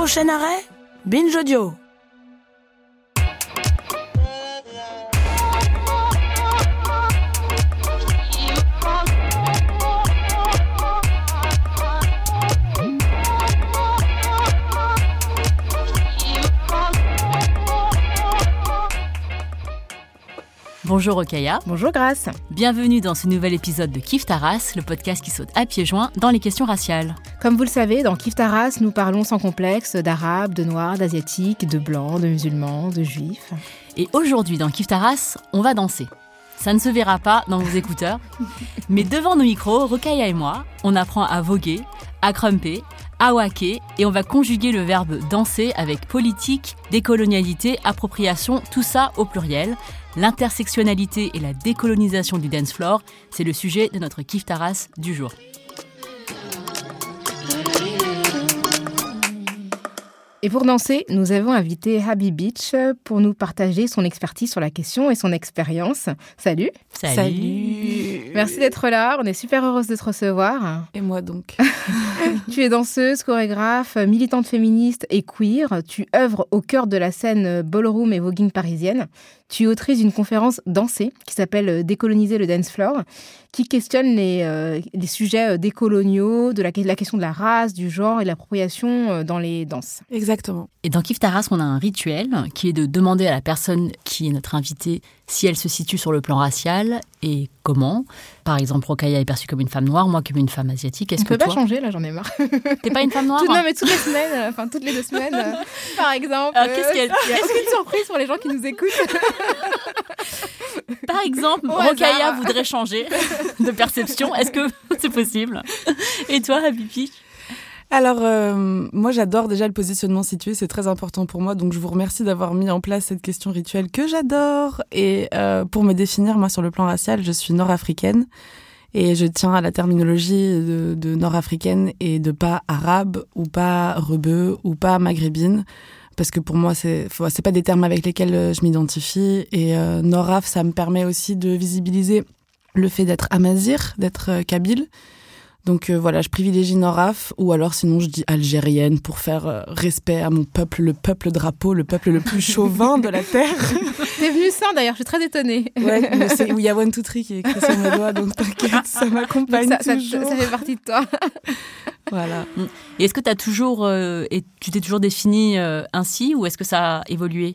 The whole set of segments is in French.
Prochain arrêt? Binge Audio. Bonjour Okaya. Bonjour Grace. Bienvenue dans ce nouvel épisode de Kif Taras, le podcast qui saute à pieds joints dans les questions raciales. Comme vous le savez, dans Kif Taras, nous parlons sans complexe d'arabes, de noirs, d'asiatiques, de blancs, de musulmans, de juifs. Et aujourd'hui dans Kif Taras, on va danser. Ça ne se verra pas dans vos écouteurs, mais devant nos micros, Rokaya et moi, on apprend à voguer, à crumper, à wacker, et on va conjuguer le verbe danser avec politique, décolonialité, appropriation, tout ça au pluriel. L'intersectionnalité et la décolonisation du dance floor, c'est le sujet de notre Kif Taras du jour. Et pour danser, nous avons invité Habib Beach pour nous partager son expertise sur la question et son expérience. Salut. Salut. Merci d'être là. On est super heureuse de te recevoir. Et moi donc. tu es danseuse, chorégraphe, militante féministe et queer. Tu œuvres au cœur de la scène ballroom et voguing parisienne. Tu es autrice d'une conférence dansée qui s'appelle Décoloniser le dance floor, qui questionne les, euh, les sujets décoloniaux, de la, la, question de la race, du genre et de l'appropriation dans les danses. Exactement. Et dans Kif Taras, on a un rituel qui est de demander à la personne qui est notre invitée si elle se situe sur le plan racial et comment. Par exemple, Rokaya est perçue comme une femme noire, moi comme une femme asiatique. Est-ce que peut toi... pas changer, là, j'en ai marre. T'es pas une femme noire Tout, Non, mais toutes les semaines, enfin toutes les deux semaines, euh, par exemple. Alors, qu'est-ce qu'elle- Est-ce qu'une surprise pour les gens qui nous écoutent Par exemple, Au Rokaya hasard. voudrait changer de perception. Est-ce que c'est possible? Et toi, Habibi? Alors, euh, moi j'adore déjà le positionnement situé, c'est très important pour moi, donc je vous remercie d'avoir mis en place cette question rituelle que j'adore. Et euh, pour me définir, moi sur le plan racial, je suis nord-africaine et je tiens à la terminologie de, de nord-africaine et de pas arabe ou pas rebeu ou pas maghrébine. Parce que pour moi, c'est c'est pas des termes avec lesquels euh, je m'identifie. Et euh, Nord-Af, ça me permet aussi de visibiliser le fait d'être amazir, d'être euh, kabyle. Donc euh, voilà, je privilégie Noraf ou alors sinon je dis algérienne pour faire euh, respect à mon peuple, le peuple drapeau, le peuple le plus chauvin de la terre. T'es venu sans d'ailleurs, je suis très étonnée. Ouais, mais c'est où il y a One Two Three qui est écrit sur mes doigts, donc t'inquiète, ça m'accompagne ça, toujours. ça fait partie de toi. Voilà. Et est-ce que tu as toujours euh, et tu t'es toujours définie euh, ainsi ou est-ce que ça a évolué?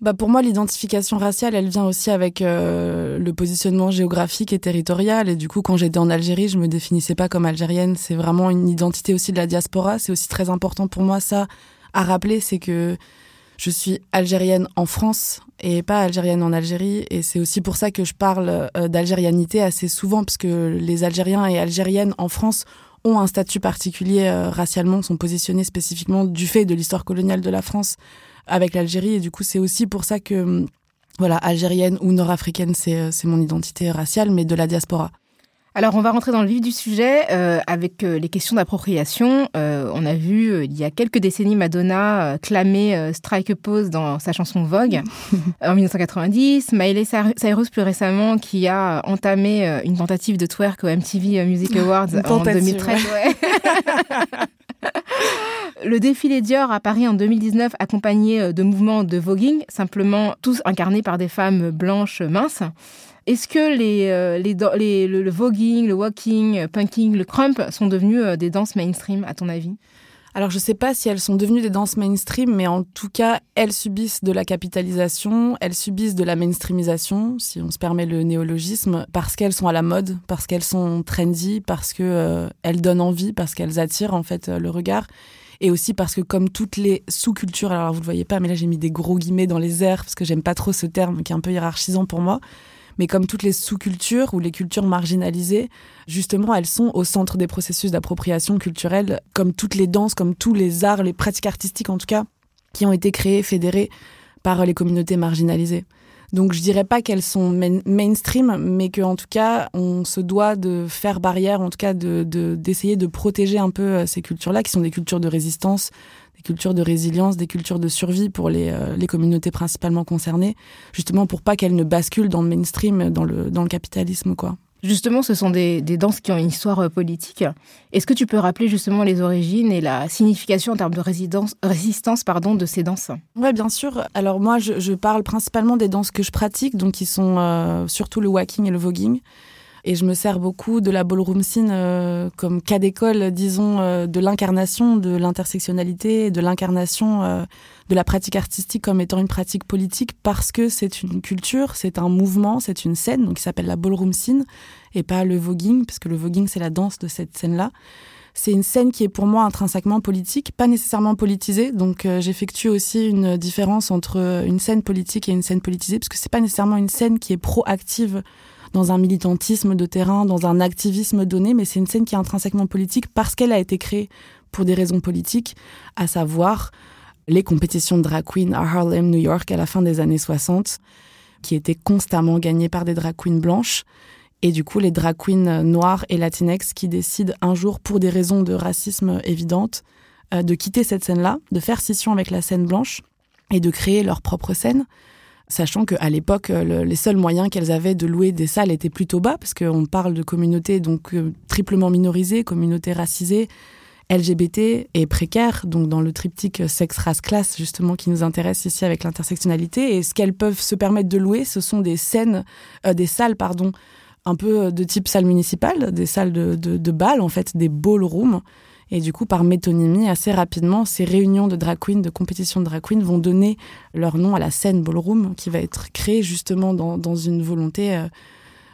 Bah pour moi, l'identification raciale, elle vient aussi avec euh, le positionnement géographique et territorial. Et du coup, quand j'étais en Algérie, je me définissais pas comme algérienne. C'est vraiment une identité aussi de la diaspora. C'est aussi très important pour moi, ça, à rappeler, c'est que je suis algérienne en France et pas algérienne en Algérie. Et c'est aussi pour ça que je parle euh, d'algérianité assez souvent, parce que les Algériens et Algériennes en France ont un statut particulier euh, racialement, sont positionnés spécifiquement du fait de l'histoire coloniale de la France avec l'Algérie. Et du coup, c'est aussi pour ça que, hum, voilà, algérienne ou nord-africaine, c'est euh, c'est mon identité raciale, mais de la diaspora. Alors, on va rentrer dans le vif du sujet euh, avec euh, les questions d'appropriation. Euh, on a vu il y a quelques décennies Madonna euh, clamer Strike a Pose dans sa chanson Vogue en 1990. Miley Cyr- Cyrus plus récemment qui a entamé une tentative de twerk au MTV Music Awards Une en tentative, 2013. ouais. Le défilé Dior à Paris en 2019 accompagné euh, de mouvements de voguing, simplement tous incarnés par des femmes blanches minces. Est-ce que euh, le, le voguing, le walking, euh, punking, le crump sont devenus des danses mainstream, à ton avis? Alors, je sais pas si elles sont devenues des danses mainstream, mais en tout cas, elles subissent de la capitalisation, elles subissent de la mainstreamisation, si on se permet le néologisme, parce qu'elles sont à la mode, parce qu'elles sont trendy, parce que euh, elles donnent envie, parce qu'elles attirent en fait le regard. Et aussi parce que comme toutes les sous-cultures, alors vous le voyez pas, mais là j'ai mis des gros guillemets dans les airs parce que j'aime pas trop ce terme qui est un peu hiérarchisant pour moi. Mais comme toutes les sous-cultures ou les cultures marginalisées, justement, elles sont au centre des processus d'appropriation culturelle, comme toutes les danses, comme tous les arts, les pratiques artistiques en tout cas, qui ont été créées, fédérées par les communautés marginalisées. Donc je dirais pas qu'elles sont mainstream, mais qu'en tout cas on se doit de faire barrière, en tout cas de d'essayer de, protéger un peu euh, ces cultures-là, qui sont des cultures de résistance, des cultures de résilience, des cultures de survie pour les, euh, les communautés principalement concernées, justement pour pas qu'elles ne basculent dans le mainstream, dans le dans le capitalisme, quoi. Justement, ce sont des, danses qui ont une histoire euh, politique. Est-ce que tu peux rappeler justement les origines et la signification en termes de résistance pardon, de ces danses? Oui, bien sûr. Alors moi, je, parle principalement des danses que je pratique, donc qui sont euh, surtout le walking et le voguing. Et je me sers beaucoup de la ballroom scene euh, comme cas d'école, disons, euh, de l'incarnation de l'intersectionnalité, de l'incarnation euh, de la pratique artistique comme étant une pratique politique parce que c'est une culture, c'est un mouvement, c'est une scène, donc qui s'appelle la ballroom scene et pas le voguing, parce que le voguing c'est la danse de cette scène-là. C'est une scène qui est pour moi intrinsèquement politique, pas nécessairement politisée. Donc j'effectue aussi une différence entre une scène politique et une scène politisée, parce que c'est pas nécessairement une scène qui est proactive dans un militantisme de terrain, dans un activisme donné, mais c'est une scène qui est intrinsèquement politique parce qu'elle a été créée pour des raisons politiques, à savoir les compétitions de drag queen à Harlem, New York, à la fin des années 60, qui étaient constamment gagnées par des drag queens blanches. Et du coup, les drag queens noires et latinex qui décident un jour, pour des raisons de racisme évidentes, euh, de quitter cette scène-là, de faire scission avec la scène blanche et de créer leur propre scène sachant qu'à l'époque, les seuls moyens qu'elles avaient de louer des salles étaient plutôt bas, parce qu'on parle de communautés donc euh, triplement minorisées, communautés racisées, LGBT et précaires, donc dans le triptyque sexe, race, classe, justement, qui nous intéresse ici avec l'intersectionnalité. Et ce qu'elles peuvent se permettre de louer, ce sont des scènes, euh, des salles, pardon, un peu de type salle municipale, des salles de, de, de bal, en fait, des ballrooms, et du coup, par métonymie, assez rapidement, ces réunions de drag queens, de compétition de drag queens, vont donner leur nom à la scène ballroom, qui va être créée justement dans, dans une volonté euh,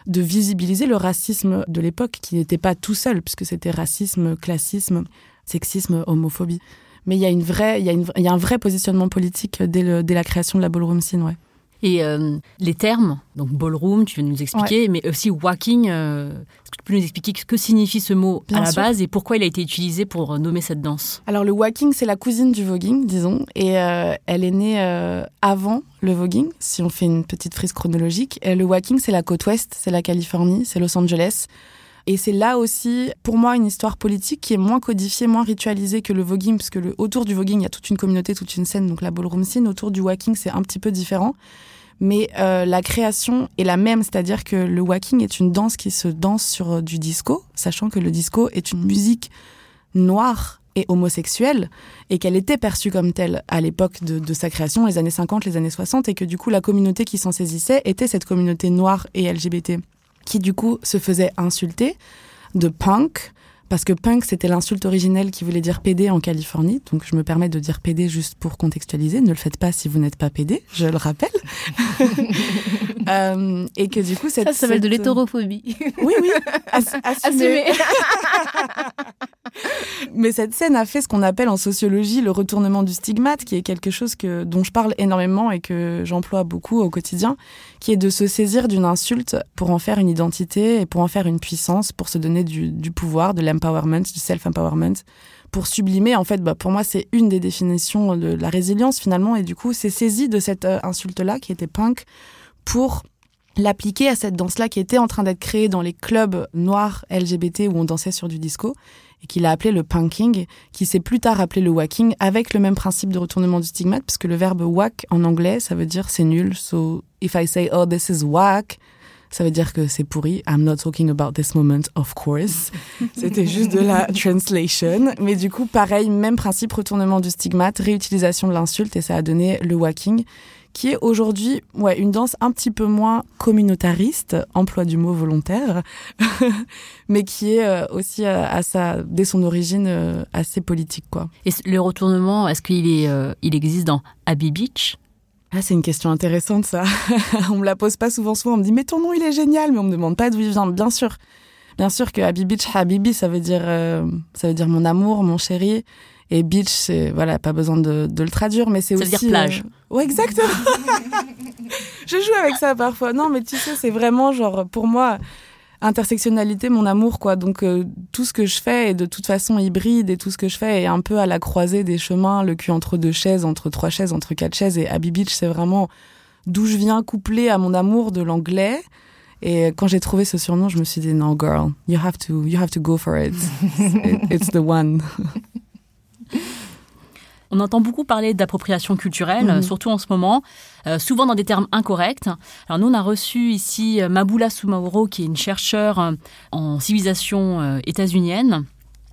de visibiliser le racisme de l'époque, qui n'était pas tout seul, puisque c'était racisme, classisme, sexisme, homophobie. Mais il y a une il y a, y a un vrai positionnement politique dès, le, dès la création de la ballroom scene, ouais. Et euh, les termes, donc ballroom, tu viens de nous expliquer, mais aussi walking, euh, est-ce que tu peux nous expliquer ce que signifie ce mot à la base et pourquoi il a été utilisé pour nommer cette danse? Alors le walking, c'est la cousine du voguing, disons, et euh, elle est née avant le voguing, si on fait une petite frise chronologique. le walking, c'est la côte ouest, c'est la Californie, c'est Los Angeles. Et c'est là aussi, pour moi, une histoire politique qui est moins codifiée, moins ritualisée que le voguing, parce que le, autour du voguing, il y a toute une communauté, toute une scène, donc la ballroom scene. Autour du walking, c'est un petit peu différent. Mais euh, la création est la même, c'est-à-dire que le walking est une danse qui se danse sur euh, du disco, sachant que le disco est une musique noire et homosexuelle, et qu'elle était perçue comme telle à l'époque de, de, sa création, les années 50, les années 60, et que du coup la communauté qui s'en saisissait était cette communauté noire et LGBT qui du coup se faisait insulter de punk, parce que punk, c'était l'insulte originelle qui voulait dire PD en Californie. Donc, je me permets de dire PD juste pour contextualiser. Ne le faites pas si vous n'êtes pas PD, je le rappelle. euh, et que du coup, cette, ça s'appelle de l'hétérophobie. Oui, oui, assumé. Mais cette scène a fait ce qu'on appelle en sociologie le retournement du stigmate, qui est quelque chose que, dont je parle énormément et que j'emploie beaucoup au quotidien, qui est de se saisir d'une insulte pour en faire une identité et pour en faire une puissance, pour se donner du, du pouvoir, de l'empowerment, du self-empowerment, pour sublimer. En fait, bah, pour moi, c'est une des définitions de la résilience finalement. Et du coup, c'est saisi de cette euh, insulte-là qui était punk pour l'appliquer à cette danse-là qui était en train d'être créée dans les clubs noirs LGBT où on dansait sur du disco et qu'il a appelé le punking, qui s'est plus tard appelé le whacking, avec le même principe de retournement du stigmate, puisque le verbe whack en anglais, ça veut dire c'est nul. So if I say oh this is whack, ça veut dire que c'est pourri. I'm not talking about this moment, of course. C'était juste de la translation. Mais du coup, pareil, même principe, retournement du stigmate, réutilisation de l'insulte, et ça a donné le whacking qui est aujourd'hui ouais, une danse un petit peu moins communautariste, emploi du mot volontaire, mais qui est euh, aussi euh, à, sa, dès son origine euh, assez politique. Quoi. Et le retournement, est-ce qu'il est, il existe dans Abbey Beach? Ah, c'est une question intéressante ça. on me la pose pas souvent souvent. On me dit mais ton nom il est génial, mais on me demande pas d'où il vient. Bien sûr, bien sûr que Beach, Habibi, ça veut dire ça veut dire mon amour, mon chéri. Et beach, c'est voilà, pas besoin de, de le traduire, mais c'est Ça aussi. veut dire plage. euh, Ouais, exactement. je joue avec ça parfois. Non, mais tu sais, c'est vraiment genre pour moi intersectionnalité, mon amour quoi. Donc euh, tout ce que je fais est de toute façon hybride et tout ce que je fais est un peu à la croisée des chemins, le cul entre deux chaises, entre trois chaises, entre quatre chaises. Et Abbey Beach, c'est vraiment d'où je viens couplé à mon amour de l'anglais. Et quand j'ai trouvé ce surnom, je me suis dit non, girl, you have to, you have to go for. It- It's the one. On entend beaucoup parler d'appropriation culturelle, Mhm. surtout en ce moment, euh, souvent dans des termes incorrects. Alors nous, on a reçu ici euh, Maboula Soumaoro, qui est une chercheure euh, en civilisation euh, états-unienne,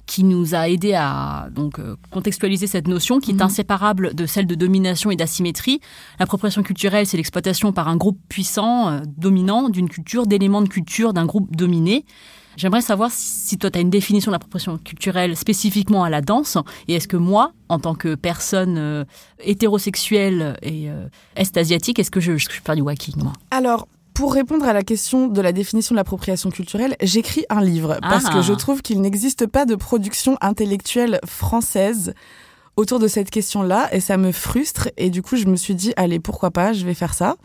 qui nous a aidé à donc contextualiser cette notion qui est Mhm. inséparable de celle de domination et d'asymétrie. L'appropriation culturelle, c'est l'exploitation par un groupe puissant, euh, dominant, d'une culture, d'éléments de culture d'un groupe dominé. J'aimerais savoir si toi, tu as une définition de l'appropriation culturelle spécifiquement à la danse, et est-ce que moi, en tant que personne euh, hétérosexuelle et euh, est-asiatique, est-ce que je, je, je peux faire du walking, moi? Alors, pour répondre à la question de la définition de l'appropriation culturelle, j'écris un livre parce Ah. que je trouve qu'il n'existe pas de production intellectuelle française autour de cette question-là et ça me frustre et du coup je me suis dit allez pourquoi pas je vais faire ça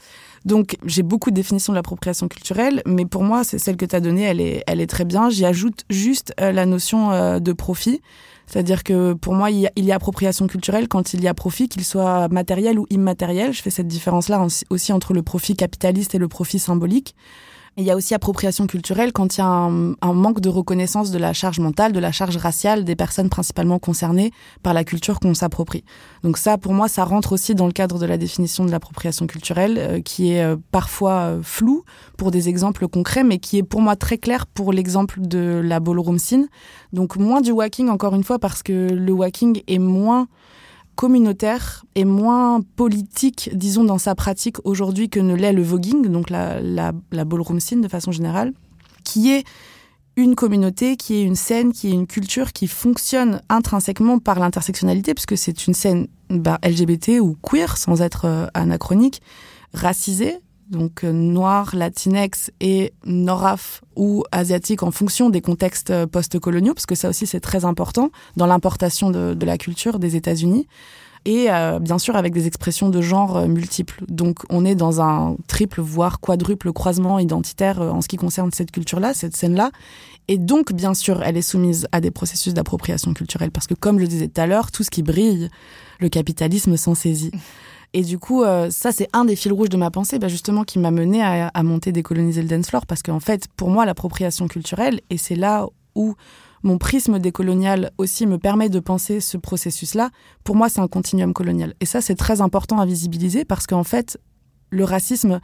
donc j'ai beaucoup de définitions de l'appropriation culturelle mais pour moi c'est celle que tu as donnée elle est elle est très bien j'y ajoute juste euh, la notion euh, de profit c'est-à-dire que pour moi, il y, a, il y a appropriation culturelle quand il y a profit, qu'il soit matériel ou immatériel. Je fais cette différence-là aussi entre le profit capitaliste et le profit symbolique. Il y a aussi appropriation culturelle quand il y a un, manque de reconnaissance de la charge mentale, de la charge raciale des personnes principalement concernées par la culture qu'on s'approprie. Donc ça, pour moi, ça rentre aussi dans le cadre de la définition de l'appropriation culturelle, euh, qui est euh, parfois euh, floue pour des exemples concrets, mais qui est pour moi très clair pour l'exemple de la ballroom scene. Donc moins du walking, encore une fois, parce que le walking est moins communautaire et moins politique, disons, dans sa pratique aujourd'hui que ne l'est le voguing, donc la, ballroom scene de façon générale, qui est une communauté, qui est une scène, qui est une culture qui fonctionne intrinsèquement par l'intersectionnalité, puisque c'est une scène bah, LGBT ou queer, sans être euh, anachronique, racisée, donc euh, noir, latinex et noraf ou asiatique en fonction des contextes euh, post-coloniaux, parce que ça aussi c'est très important dans l'importation de, de, la culture des États-Unis. Et euh, bien sûr avec des expressions de genre euh, multiples. Donc on est dans un triple, voire quadruple croisement identitaire en ce qui concerne cette culture-là, cette scène-là. Et donc, bien sûr, elle est soumise à des processus d'appropriation culturelle, parce que comme je le disais tout à l'heure, tout ce qui brille, le capitalisme s'en saisit. Et du coup, euh, ça, c'est un des fils rouges de ma pensée, bah, justement, qui m'a mené à, monter Décoloniser le dance floor, parce qu'en fait, pour moi, l'appropriation culturelle, et c'est là où mon prisme décolonial aussi me permet de penser ce processus-là, pour moi, c'est un continuum colonial. Et ça, c'est très important à visibiliser, parce qu'en fait, le racisme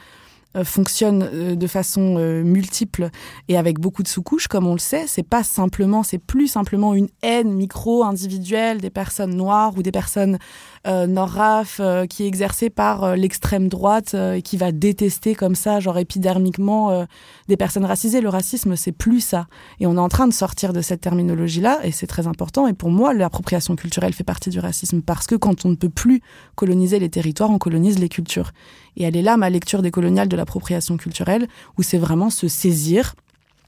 fonctionne de façon euh, multiple et avec beaucoup de sous-couches, comme on le sait. C'est pas simplement, c'est plus simplement une haine micro-individuelle des personnes noires ou des personnes euh, nord-raf euh, qui est exercée par l'extrême droite et qui va détester comme ça, genre épidermiquement, des personnes racisées. Le racisme, c'est plus ça. Et on est en train de sortir de cette terminologie-là et c'est très important. Et pour moi, l'appropriation culturelle fait partie du racisme parce que quand on ne peut plus coloniser les territoires, on colonise les cultures. Et elle est là, ma lecture décoloniale de l'appropriation culturelle, où c'est vraiment se saisir.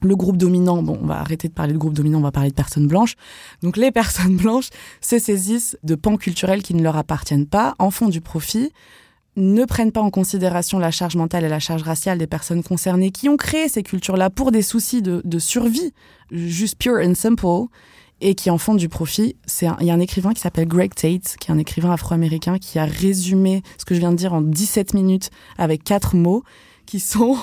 Le groupe dominant, bon, on va arrêter de parler de groupe dominant, on va parler de personnes blanches. Donc les personnes blanches se saisissent de pans culturels qui ne leur appartiennent pas, en font du profit, ne prennent pas en considération la charge mentale et la charge raciale des personnes concernées qui ont créé ces cultures-là pour des soucis de, survie, juste pure and simple et qui en font du profit. Il y a un écrivain qui s'appelle Greg Tate, qui est un écrivain afro-américain qui a résumé ce que je viens de dire en 17 minutes avec quatre mots qui sont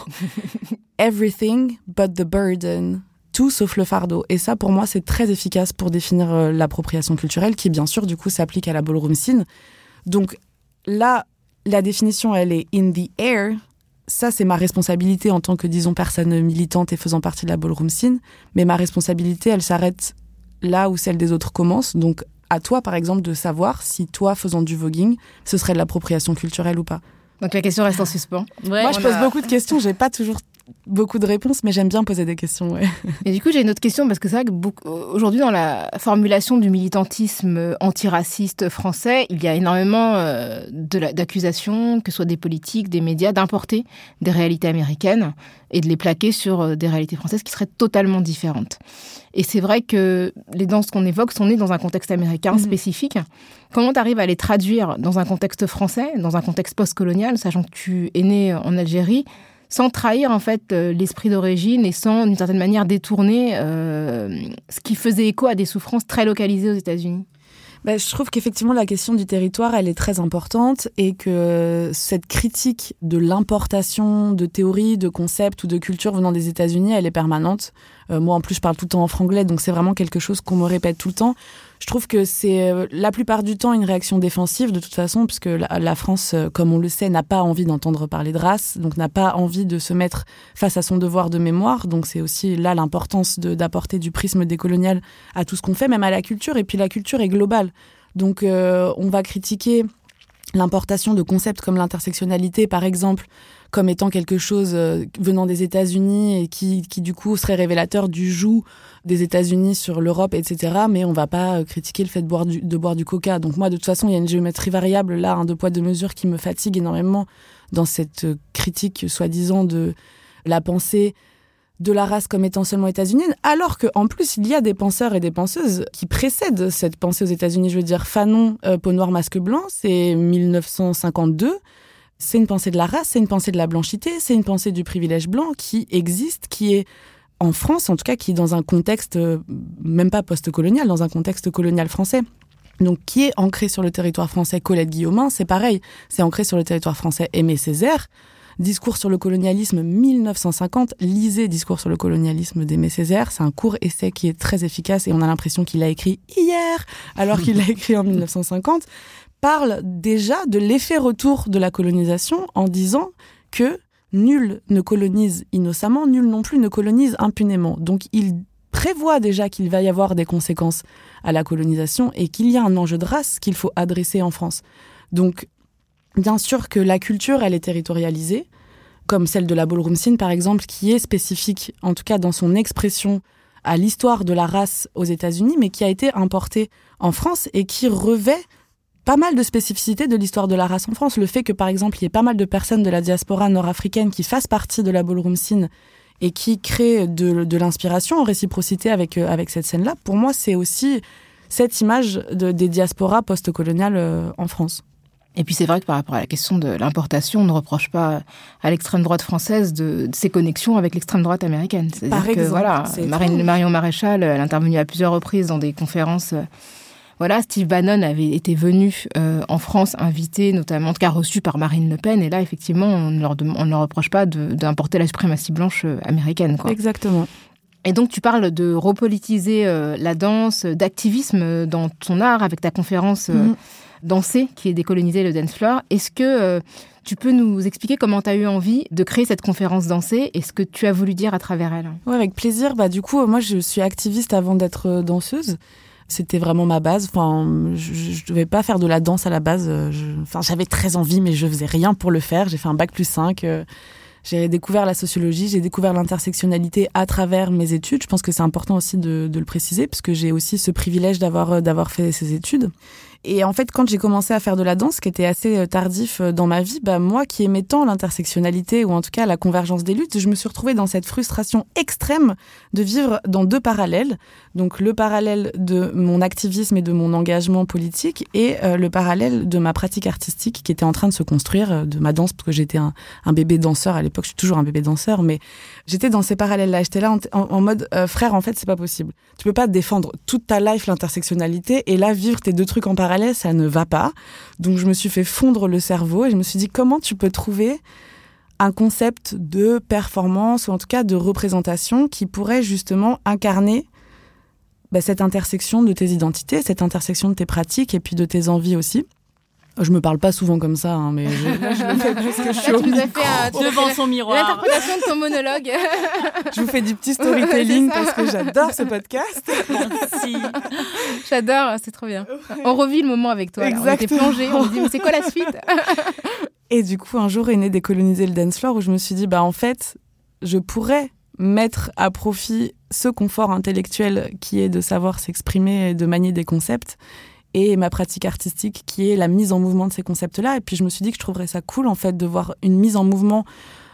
everything but the burden. Tout sauf le fardeau. Et ça, pour moi, c'est très efficace pour définir euh, l'appropriation culturelle, qui, bien sûr, du coup, s'applique à la ballroom scene. Donc, là, la définition, elle est in the air. Ça, c'est ma responsabilité en tant que, disons, personne militante et faisant partie de la ballroom scene. Mais ma responsabilité, elle s'arrête là où celle des autres commence. Donc, à toi, par exemple, de savoir si toi, faisant du voguing, ce serait de l'appropriation culturelle ou pas. Donc, la question reste en suspens. Ouais, Moi, je pose a... beaucoup de questions. J'ai pas toujours beaucoup de réponses, mais j'aime bien poser des questions. Ouais. Et du coup, j'ai une autre question parce que c'est vrai que aujourd'hui, dans la formulation du militantisme antiraciste français, il y a énormément euh, d'accusations, que ce soit des politiques, des médias, d'importer des réalités américaines et de les plaquer sur euh, des réalités françaises qui seraient totalement différentes. Et c'est vrai que les danses qu'on évoque sont nées dans un contexte américain mhm. spécifique. Comment tu arrives à les traduire dans un contexte français, dans un contexte postcolonial, sachant que tu es né en Algérie sans trahir en fait euh, l'esprit d'origine et sans d'une certaine manière détourner euh, ce qui faisait écho à des souffrances très localisées aux États-Unis. Ben, je trouve qu'effectivement la question du territoire, elle est très importante et que cette critique de l'importation de théories, de concepts ou de cultures venant des États-Unis, elle est permanente. Euh, moi, en plus, je parle tout le temps en franglais, donc c'est vraiment quelque chose qu'on me répète tout le temps. Je trouve que c'est euh, la plupart du temps une réaction défensive de toute façon, puisque la, France, euh, comme on le sait, n'a pas envie d'entendre parler de race, donc n'a pas envie de se mettre face à son devoir de mémoire. Donc c'est aussi là l'importance d'apporter du prisme décolonial à tout ce qu'on fait, même à la culture. Et puis la culture est globale. Donc euh, on va critiquer l'importation de concepts comme l'intersectionnalité, par exemple, comme étant quelque chose euh, venant des États-Unis et qui, qui, du coup serait révélateur du joug des États-Unis sur l'Europe, etc. Mais on va pas euh, critiquer le fait de boire du, de boire du coca. Donc moi, de toute façon, il y a une géométrie variable là, un de poids de mesure qui me fatigue énormément dans cette euh, critique soi-disant de la pensée de la race comme étant seulement états-unienne, alors qu'en plus il y a des penseurs et des penseuses qui précèdent cette pensée aux États-Unis. Je veux dire, Fanon, peau noire, masque blanc, c'est 1952 c'est une pensée de la race, c'est une pensée de la blanchité, c'est une pensée du privilège blanc qui existe, qui est en France, en tout cas, qui est dans un contexte, euh, même pas post-colonial, dans un contexte colonial français. Donc, qui est ancré sur le territoire français. Colette Guillaumin, c'est pareil, c'est ancré sur le territoire français. Aimé Césaire, Discours sur le colonialisme 1950, lisez Discours sur le colonialisme d'Aimé Césaire, c'est un court essai qui est très efficace et on a l'impression qu'il l'a écrit hier alors qu'il l'a écrit en 1950 parle déjà de l'effet retour de la colonisation en disant que nul ne colonise innocemment, nul non plus ne colonise impunément. Donc il prévoit déjà qu'il va y avoir des conséquences à la colonisation et qu'il y a un enjeu de race qu'il faut adresser en France. Donc bien sûr que la culture, elle est territorialisée, comme celle de la ballroom scene par exemple, qui est spécifique, en tout cas dans son expression, à l'histoire de la race aux États-Unis, mais qui a été importée en France et qui revêt pas mal de spécificités de l'histoire de la race en France. Le fait que, par exemple, il y ait pas mal de personnes de la diaspora nord-africaine qui fassent partie de la ballroom scene et qui créent de, l'inspiration en réciprocité avec, euh, avec cette scène-là, pour moi, c'est aussi cette image de, des diasporas post-coloniales euh, en France. Et puis c'est vrai que par rapport à la question de l'importation, on ne reproche pas à l'extrême droite française de, ses connexions avec l'extrême droite américaine. Par exemple, que voilà, Marine, Marion Maréchal, elle a intervenu à plusieurs reprises dans des conférences voilà, Steve Bannon avait été venu euh, en France, invité notamment, en tout cas reçu par Marine Le Pen, et là, effectivement, on ne leur, on ne leur reproche pas d'importer la suprématie blanche euh, américaine. Quoi. Exactement. Et donc, tu parles de repolitiser euh, la danse, d'activisme dans ton art, avec ta conférence mhm. Danser, qui est décoloniser le dance floor. Est-ce que tu peux nous expliquer comment tu as eu envie de créer cette conférence Danser et ce que tu as voulu dire à travers elle? Oui, avec plaisir. Bah, du coup, moi, je suis activiste avant d'être danseuse. C'était vraiment ma base. Enfin, je, je devais pas faire de la danse à la base. enfin, j'avais très envie, mais je faisais rien pour le faire. J'ai fait un bac plus 5. Euh, j'ai découvert la sociologie, j'ai découvert l'intersectionnalité à travers mes études. Je pense que c'est important aussi de, de, le préciser, parce que j'ai aussi ce privilège d'avoir d'avoir fait ces études. Et en fait, quand j'ai commencé à faire de la danse, qui était assez euh, tardif euh, dans ma vie, bah, moi qui aimais tant l'intersectionnalité ou en tout cas la convergence des luttes, je me suis retrouvée dans cette frustration extrême de vivre dans deux parallèles. Donc le parallèle de mon activisme et de mon engagement politique et euh, le parallèle de ma pratique artistique qui était en train de se construire, de ma danse, parce que j'étais un, bébé danseur à l'époque, je suis toujours un bébé danseur, mais j'étais dans ces parallèles-là. J'étais là en, mode, frère, en fait, c'est pas possible. Tu peux pas défendre toute ta life l'intersectionnalité et là vivre tes deux trucs en parallèle ça ne va pas. Donc je me suis fait fondre le cerveau et je me suis dit comment tu peux trouver un concept de performance ou en tout cas de représentation qui pourrait justement incarner bah, cette intersection de tes identités, cette intersection de tes pratiques et puis de tes envies aussi? Je me parle pas souvent comme ça, hein, mais je, le fais parce que je suis au devant son miroir. L'interprétation de ton monologue. je vous fais du petit storytelling parce que j'adore ce podcast. Merci. J'adore, c'est trop bien. On revit le moment avec toi. Exactement. On était plongé, on se dit mais c'est quoi la suite Et du coup, un jour est né décoloniser le dance floor où je me suis dit bah en fait, je pourrais mettre à profit ce confort intellectuel qui est de savoir s'exprimer et de manier des concepts et ma pratique artistique qui est la mise en mouvement de ces concepts-là. Et puis je me suis dit que je trouverais ça cool en fait de voir une mise en mouvement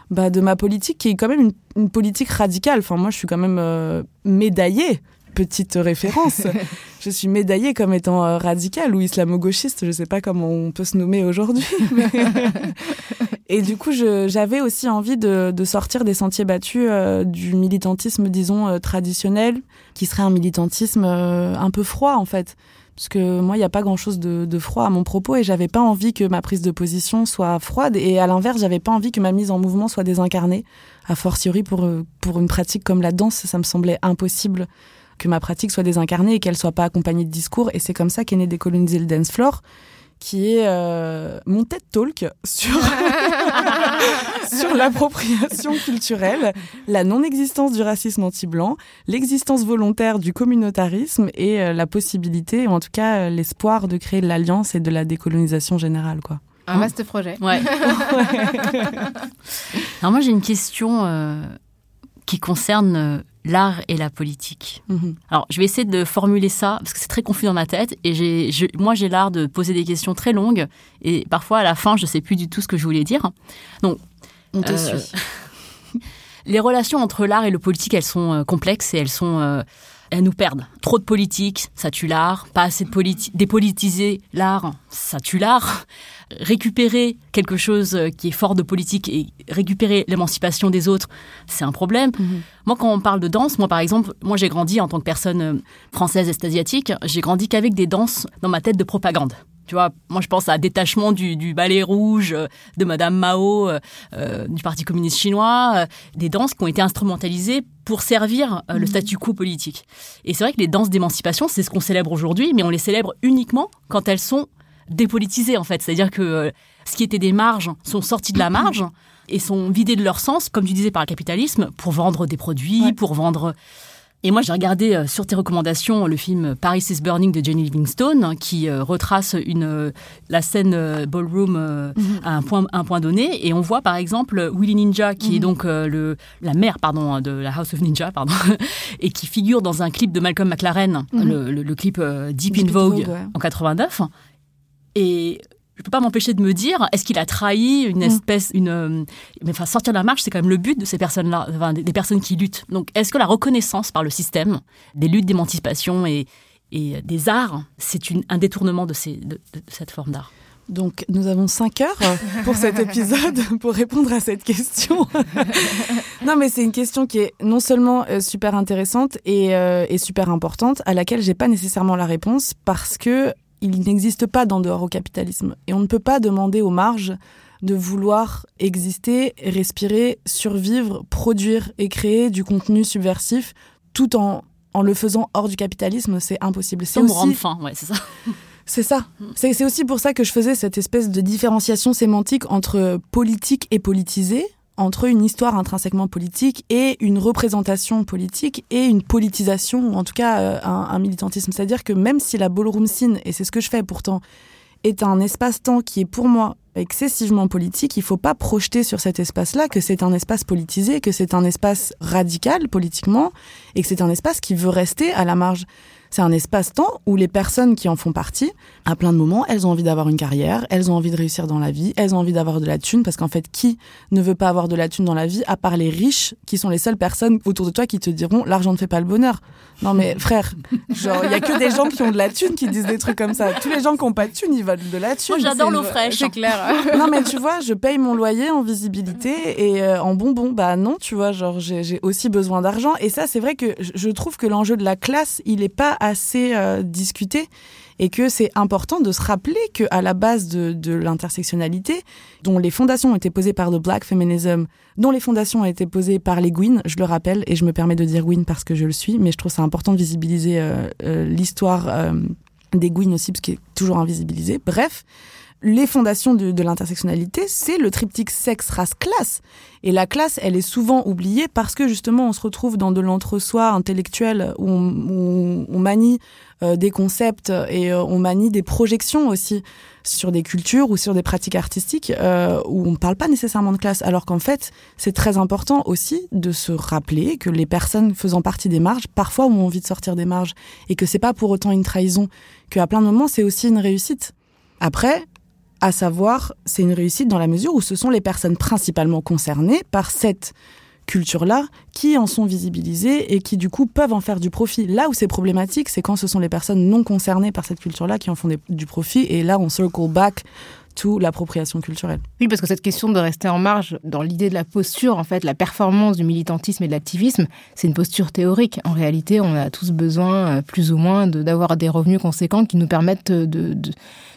bah, de ma politique qui est quand même une, politique radicale. Enfin moi je suis quand même euh, médaillée. Petite référence. je suis médaillée comme étant euh, radicale ou islamo-gauchiste, je sais pas comment on peut se nommer aujourd'hui. et du coup, j'avais aussi envie de, de, sortir des sentiers battus euh, du militantisme, disons, traditionnel, qui serait un militantisme un peu froid en fait parce que moi, il n'y a pas grand-chose de, froid à mon propos et j'avais pas envie que ma prise de position soit froide et à l'inverse, j'avais pas envie que ma mise en mouvement soit désincarnée. A fortiori pour pour une pratique comme la danse, ça me semblait impossible que ma pratique soit désincarnée et qu'elle soit pas accompagnée de discours et c'est comme ça qu'est né décoloniser le dance floor qui est euh, mon TED Talk sur, sur l'appropriation culturelle, la non-existence du racisme anti-blanc, l'existence volontaire du communautarisme et euh, la possibilité, ou en tout cas euh, l'espoir de créer de l'alliance et de la décolonisation générale. Quoi. Un vaste projet. Ouais. Alors moi j'ai une question qui concerne l'art et la politique. Mhm. Alors, je vais essayer de formuler ça parce que c'est très confus dans ma tête et j'ai, moi j'ai l'art de poser des questions très longues et parfois à la fin je sais plus du tout ce que je voulais dire. Donc, on te euh, suit. les relations entre l'art et le politique, elles sont euh, complexes et elles sont euh, elles nous perdent. Trop de politique, ça tue l'art. Pas assez de politique, dépolitiser l'art, ça tue l'art récupérer quelque chose euh, qui est fort de politique et récupérer l'émancipation des autres, c'est un problème. Mhm. Moi, quand on parle de danse, moi, par exemple, moi, j'ai grandi en tant que personne euh, française et asiatique, j'ai grandi qu'avec des danses dans ma tête de propagande. Tu vois, moi je pense à détachement du, ballet rouge euh, de Madame Mao, du Parti communiste chinois, des danses qui ont été instrumentalisées pour servir le mhm. statu quo politique. Et c'est vrai que les danses d'émancipation, c'est ce qu'on célèbre aujourd'hui, mais on les célèbre uniquement quand elles sont dépolitisés en fait. C'est-à-dire que euh, ce qui était des marges sont sortis de la marge et sont vidés de leur sens, comme tu disais, par le capitalisme, pour vendre des produits, pour vendre... Et moi, j'ai regardé euh, sur tes recommandations le film Paris is Burning de Jenny Livingstone, qui euh, retrace une, la scène ballroom mhm. à un point, un point donné. Et on voit par exemple Willy Ninja, qui est mhm. donc le, la mère pardon, de la House of Ninja, pardon, et qui figure dans un clip de Malcolm McLaren, mhm. le, clip Deep, in Vogue, en 89. Et je peux pas m'empêcher de me dire, est-ce qu'il a trahi une mm. espèce, une, euh, mais enfin sortir de la marche, c'est quand même le but de ces personnes-là, enfin, des, personnes qui luttent. Donc, est-ce que la reconnaissance par le système des luttes d'émancipation et, et des arts, c'est un détournement de, ces, de, cette forme d'art? Donc, nous avons cinq heures pour cet épisode pour répondre à cette question. non, mais c'est une question qui est non seulement euh, super intéressante et, euh, et, super importante, à laquelle j'ai pas nécessairement la réponse parce que il n'existe pas d'en dehors au capitalisme. Et on ne peut pas demander aux marges de vouloir exister, respirer, survivre, produire et créer du contenu subversif tout en, en le faisant hors du capitalisme. C'est impossible. C'est aussi... rendre fin, ouais, c'est ça. C'est ça. C'est aussi pour ça que je faisais cette espèce de différenciation sémantique entre politique et politisé, entre une histoire intrinsèquement politique et une représentation politique et une politisation, ou en tout cas euh, un, militantisme. C'est-à-dire que même si la ballroom scene, et c'est ce que je fais pourtant, est un espace-temps qui est pour moi excessivement politique, il faut pas projeter sur cet espace-là que c'est un espace politisé, que c'est un espace radical politiquement, et que c'est un espace qui veut rester à la marge. C'est un espace-temps où les personnes qui en font partie, à plein de moments, elles ont envie d'avoir une carrière, elles ont envie de réussir dans la vie, elles ont envie d'avoir de la thune, parce qu'en fait, qui ne veut pas avoir de la thune dans la vie, à part les riches, qui sont les seules personnes autour de toi qui te diront l'argent ne fait pas le bonheur. Non mais frère, genre il y a que des gens qui ont de la thune qui disent des trucs comme ça. Tous les gens qui ont pas de thune, ils veulent de la thune. Moi j'adore l'eau fraîche, c'est clair. non mais tu vois, je paye mon loyer en visibilité et euh, en bonbons. Bah non, tu vois, genre j'ai aussi besoin d'argent et ça c'est vrai que je trouve que l'enjeu de la classe, il est pas assez euh, discuté et que c'est important de se rappeler qu'à la base de, l'intersectionnalité, dont les fondations ont été posées par le Black Feminism, dont les fondations ont été posées par les Gwyn, je le rappelle, et je me permets de dire Gwyn parce que je le suis, mais je trouve ça important de visibiliser euh, euh, l'histoire euh, des Gwyn aussi, parce qu'il est toujours invisibilisé. Bref, les fondations de, de l'intersectionnalité, c'est le triptyque sexe, race, classe. Et la classe, elle est souvent oubliée parce que justement, on se retrouve dans de l'entre-soi intellectuel où on, où on manie euh, des concepts et euh, on manie des projections aussi sur des cultures ou sur des pratiques artistiques euh, où on ne parle pas nécessairement de classe. Alors qu'en fait, c'est très important aussi de se rappeler que les personnes faisant partie des marges, parfois ont envie de sortir des marges et que c'est pas pour autant une trahison, qu'à plein de moments, c'est aussi une réussite. Après, à savoir, c'est une réussite dans la mesure où ce sont les personnes principalement concernées par cette culture-là qui en sont visibilisées et qui du coup peuvent en faire du profit. Là où c'est problématique, c'est quand ce sont les personnes non concernées par cette culture-là qui en font du profit et là on circle back to l'appropriation culturelle. Oui, parce que cette question de rester en marge dans l'idée de la posture, en fait, la performance du militantisme et de l'activisme, c'est une posture théorique. En réalité, on a tous besoin, euh, plus ou moins, d'avoir des revenus conséquents qui nous permettent de, de,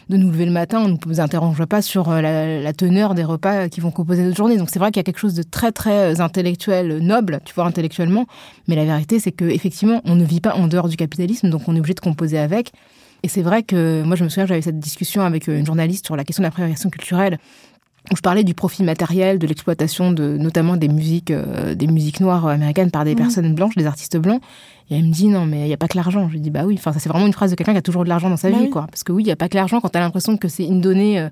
nous lever le matin. On ne nous interroge pas sur euh, la, la, teneur des repas qui vont composer notre journée. Donc c'est vrai qu'il y a quelque chose de très, très intellectuel, noble, tu vois, intellectuellement. Mais la vérité, c'est que effectivement, on ne vit pas en dehors du capitalisme, donc on est obligé de composer avec. Et c'est vrai que moi, je me souviens, j'avais cette discussion avec une journaliste sur la question de l'appropriation culturelle où je parlais du profit matériel, de l'exploitation de notamment des musiques, euh, des musiques noires américaines par des mmh. personnes blanches, des artistes blancs. Et elle me dit non mais il y a pas que l'argent. Je lui dis bah oui. Enfin ça c'est vraiment une phrase de quelqu'un qui a toujours de l'argent dans sa bah vie oui. quoi. Parce que oui il y a pas que l'argent quand tu as l'impression que c'est une donnée euh,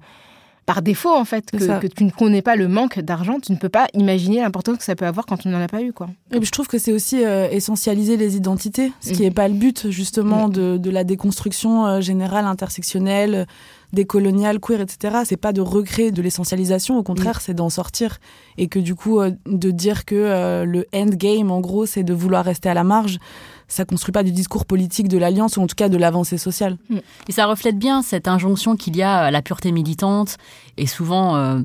par défaut en fait que, que, tu ne connais pas le manque d'argent, tu ne peux pas imaginer l'importance que ça peut avoir quand tu n'en as pas eu quoi. Et puis je trouve que c'est aussi euh, essentialiser les identités, ce qui n'est pas le but justement mmh. de, de, la déconstruction euh, générale intersectionnelle décoloniale, queer, etc. C'est pas de recréer de l'essentialisation, au contraire, mmh. c'est d'en sortir. Et que du coup, euh, de dire que le endgame, en gros, c'est de vouloir rester à la marge, ça construit pas du discours politique de l'alliance, ou en tout cas de l'avancée sociale. Mmh. Et ça reflète bien cette injonction qu'il y a à la pureté militante, et souvent... Euh,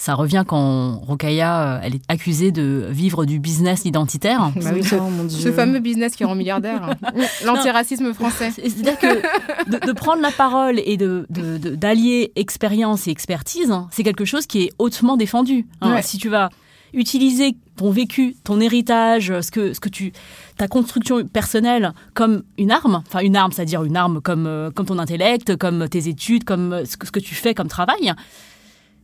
ça revient quand Rokaya, elle est accusée de vivre du business identitaire. Bah oui, ce, oh, ce, fameux business qui rend milliardaire. L'antiracisme français. C'est-à-dire que de, de, prendre la parole et d'allier de, de, expérience et expertise, hein, c'est quelque chose qui est hautement défendu. Hein. Ouais. Si tu vas utiliser ton vécu, ton héritage, ce que, ce que tu, ta construction personnelle comme une arme, enfin une arme, c'est-à-dire une arme comme, euh, comme ton intellect, comme tes études, comme ce que, ce que tu fais comme travail,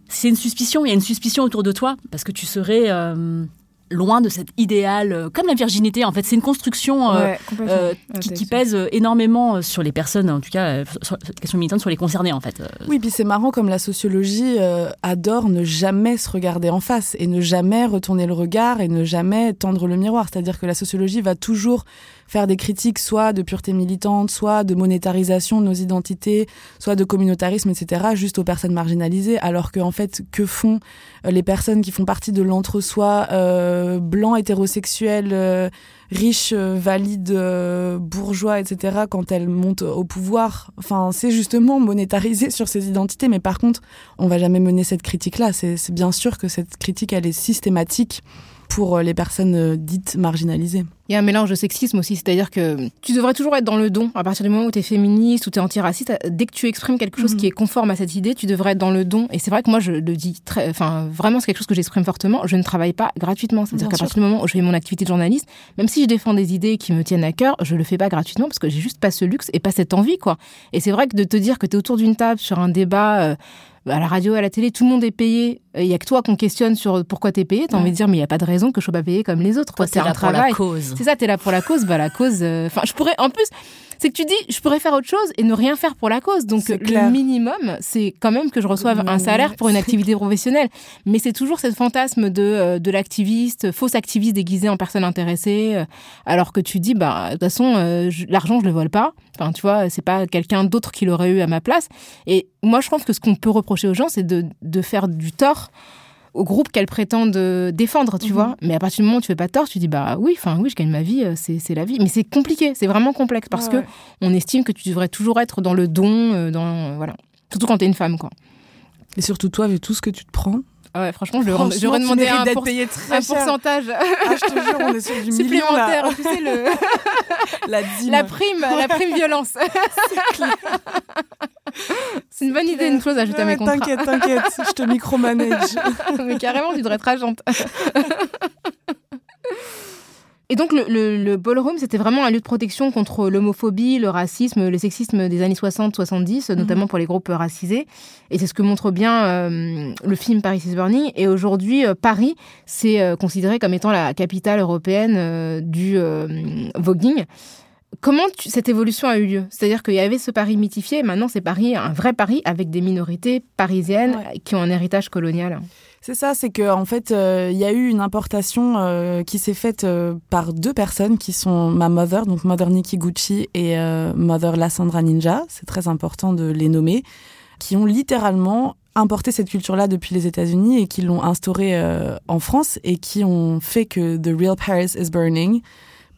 c'est une suspicion, il y a une suspicion autour de toi, parce que tu serais euh, loin de cet idéal, euh, comme la virginité, en fait, c'est une construction euh, ouais, euh, qui, qui, pèse énormément sur les personnes, en tout cas, sur cette question militante, sur les concernés, en fait. Oui, puis c'est marrant comme la sociologie adore ne jamais se regarder en face, et ne jamais retourner le regard, et ne jamais tendre le miroir, c'est-à-dire que la sociologie va toujours faire des critiques soit de pureté militante, soit de monétarisation de nos identités, soit de communautarisme, etc., juste aux personnes marginalisées, alors que en fait, que font les personnes qui font partie de l'entre-soi euh, blanc, hétérosexuel, euh, riche, euh, valide, euh, bourgeois, etc., quand elles montent au pouvoir? Enfin, c'est justement monétariser sur ces identités, mais par contre, on va jamais mener cette critique-là. C'est bien sûr que cette critique, elle est systématique pour les personnes dites marginalisées. Il y a un mélange de sexisme aussi, c'est-à-dire que tu devrais toujours être dans le don. À partir du moment où tu es féministe ou tu es antiraciste, dès que tu exprimes quelque chose mmh. qui est conforme à cette idée, tu devrais être dans le don. Et c'est vrai que moi, je le dis très, enfin, vraiment, c'est quelque chose que j'exprime fortement. Je ne travaille pas gratuitement. C'est-à-dire qu'à partir du moment où je fais mon activité de journaliste, même si je défends des idées qui me tiennent à cœur, je le fais pas gratuitement parce que j'ai juste pas ce luxe et pas cette envie, quoi. Et c'est vrai que de te dire que tu es autour d'une table sur un débat, euh, à la radio, à la télé, tout le monde est payé. Il y a que toi qu'on questionne sur pourquoi t'es payé. T'as ouais. envie de dire, mais il y a pas de raison que je sois pas payé comme les autres. Toi, c'est un travail. C'est ça, t'es là pour la cause. Bah, la cause, enfin, euh, je pourrais, en plus, c'est que tu dis, je pourrais faire autre chose et ne rien faire pour la cause. Donc, le minimum, c'est quand même que je reçoive un salaire pour une activité professionnelle. Mais c'est toujours cette fantasme de, euh, de l'activiste, fausse activiste déguisée en personne intéressée, euh, alors que tu dis, bah, de toute façon, euh, l'argent, je le vole pas. Enfin, tu vois, c'est pas quelqu'un d'autre qui l'aurait eu à ma place. Et moi, je pense que ce qu'on peut reprocher aux gens, c'est de, de faire du tort au groupe qu'elles prétendent défendre, tu mmh. vois. Mais à partir du moment où tu fais pas tort, tu dis bah oui, enfin oui, je gagne ma vie, c'est la vie. Mais c'est compliqué, c'est vraiment complexe parce ouais, que on estime que tu devrais toujours être dans le don, dans euh, voilà. Surtout quand t'es une femme, quoi. Et surtout toi, vu tout ce que tu te prends. Ah ouais, franchement, je j'aurais demandé un, pour, un pourcentage. Ah, je te jure, on est sur du supplémentaire. Million, tu sais le la, la prime, la prime violence. C'est une bonne idée, une chose à ajouter ouais, à mes contrats. T'inquiète, t'inquiète, je te micromanage. Mais carrément, tu devrais être agente. Et donc le, le, ballroom, c'était vraiment un lieu de protection contre l'homophobie, le racisme, le sexisme des années 60-70, mhm. notamment pour les groupes racisés. Et c'est ce que montre bien euh, le film Paris is Burning. Et aujourd'hui, euh, Paris, c'est euh, considéré comme étant la capitale européenne du voguing. Comment cette évolution a eu lieu? C'est-à-dire qu'il y avait ce Paris mythifié, et maintenant c'est Paris, un vrai Paris, avec des minorités parisiennes qui ont un héritage colonial. C'est ça, c'est qu'en en fait, euh, il y a eu une importation euh, qui s'est faite euh, par deux personnes qui sont ma mother, donc Mother Nikki Gucci et Mother Lassandra Ninja, c'est très important de les nommer, qui ont littéralement importé cette culture-là depuis les États-Unis et qui l'ont instaurée en France et qui ont fait que The Real Paris is Burning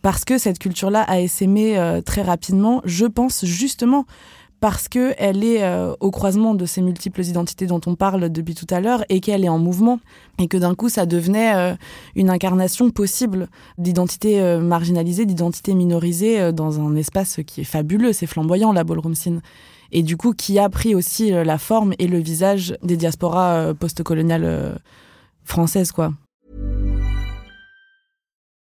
parce que cette culture-là a essaimé très rapidement, je pense justement parce que elle est euh, au croisement de ces multiples identités dont on parle depuis tout à l'heure et qu'elle est en mouvement et que d'un coup ça devenait euh, une incarnation possible d'identité euh, marginalisée, d'identité minorisée dans un espace qui est fabuleux, c'est flamboyant la ballroom scene et du coup qui a pris aussi la forme et le visage des diasporas postcoloniales françaises quoi.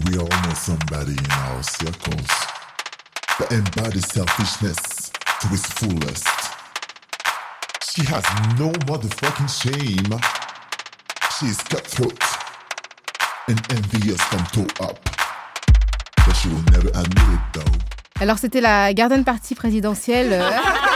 We all know somebody in our circles that embodies selfishness to its fullest. She has no motherfucking shame. She is cutthroat and envious from toe up. But she will never admit it though. Alors c'était la garden party présidentielle.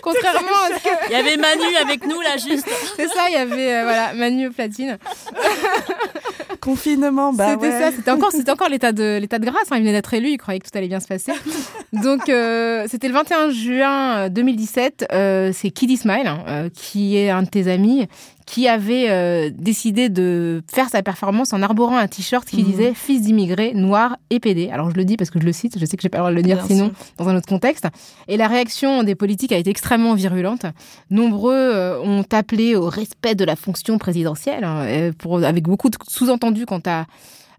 Contrairement à ce que... Il y avait Manu avec nous là juste. C'est ça, il y avait euh, voilà, Manu au platine. Confinement, bah C'était ça, c'était encore, c'était encore l'état de, l'état de grâce. Hein. Il venait d'être élu, il croyait que tout allait bien se passer. Donc, euh, c'était le 21 juin 2017. Euh, c'est Kiddy Smile, hein, qui est un de tes amis, qui avait euh, décidé de faire sa performance en arborant un t-shirt qui mhm. disait fils d'immigrés, noir et pédé. Alors je le dis parce que je le cite, je sais que j'ai pas le droit de le dire sinon dans un autre contexte. Et la réaction des politiques a été extrêmement virulente. Nombreux euh, ont appelé au respect de la fonction présidentielle, hein, pour, avec beaucoup de sous-entendus quant à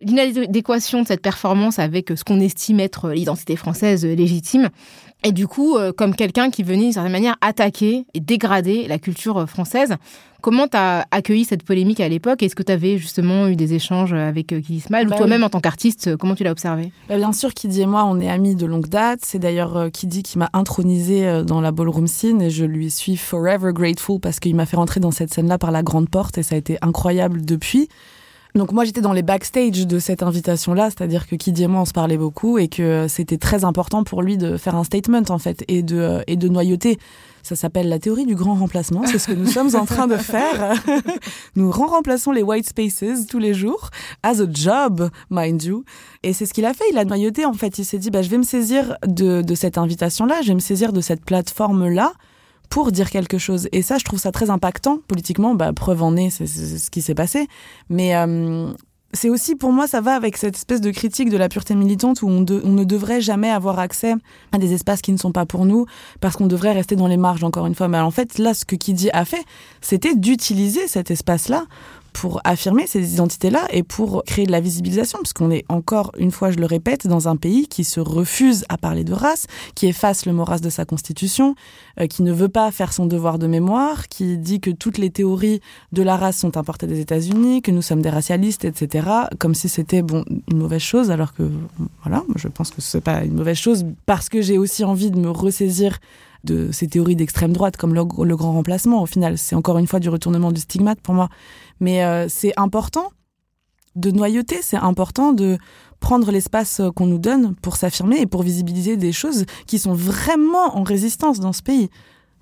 l'inadéquation de cette performance avec ce qu'on estime être l'identité française légitime. Et du coup, euh, comme quelqu'un qui venait d'une certaine manière attaquer et dégrader la culture française, comment tu as accueilli cette polémique à l'époque? Est-ce que tu avais justement eu des échanges avec euh, Kid Ismail ou bah toi-même en tant qu'artiste, euh, comment tu l'as observé? Bah Bien sûr, Kiddy et moi, on est amis de longue date. C'est d'ailleurs Kiddy qui m'a intronisé dans la ballroom scene et je lui suis forever grateful parce qu'il m'a fait rentrer dans cette scène-là par la grande porte et ça a été incroyable depuis. Donc moi j'étais dans les backstage de cette invitation-là, c'est-à-dire que Kid et moi on se parlait beaucoup et que c'était très important pour lui de faire un statement en fait et de et de noyauter. Ça s'appelle la théorie du grand remplacement. C'est ce que nous sommes en train de faire. nous remplaçons les white spaces tous les jours, as a job, mind you. Et c'est ce qu'il a fait. Il a noyauté en fait. Il s'est dit, bah, je vais me saisir de, de cette invitation-là, je vais me saisir de cette plateforme-là pour dire quelque chose. Et ça, je trouve ça très impactant politiquement. Bah, preuve en est, c'est ce qui s'est passé. Mais euh, c'est aussi, pour moi, ça va avec cette espèce de critique de la pureté militante où on, on, ne devrait jamais avoir accès à des espaces qui ne sont pas pour nous parce qu'on devrait rester dans les marges, encore une fois. Mais en fait, là, ce que Kidi a fait, c'était d'utiliser cet espace-là pour affirmer ces identités-là et pour créer de la visibilisation, parce qu'on est encore, une fois je le répète, dans un pays qui se refuse à parler de race, qui efface le mot race de sa constitution, euh, qui ne veut pas faire son devoir de mémoire, qui dit que toutes les théories de la race sont importées des États-Unis, que nous sommes des racialistes, etc., comme si c'était bon une mauvaise chose, alors que voilà, je pense que ce n'est pas une mauvaise chose, parce que j'ai aussi envie de me ressaisir de ces théories d'extrême droite comme le, grand remplacement. Au final, c'est encore une fois du retournement du stigmate pour moi. Mais euh, c'est important de noyauter, c'est important de prendre l'espace euh, qu'on nous donne pour s'affirmer et pour visibiliser des choses qui sont vraiment en résistance dans ce pays.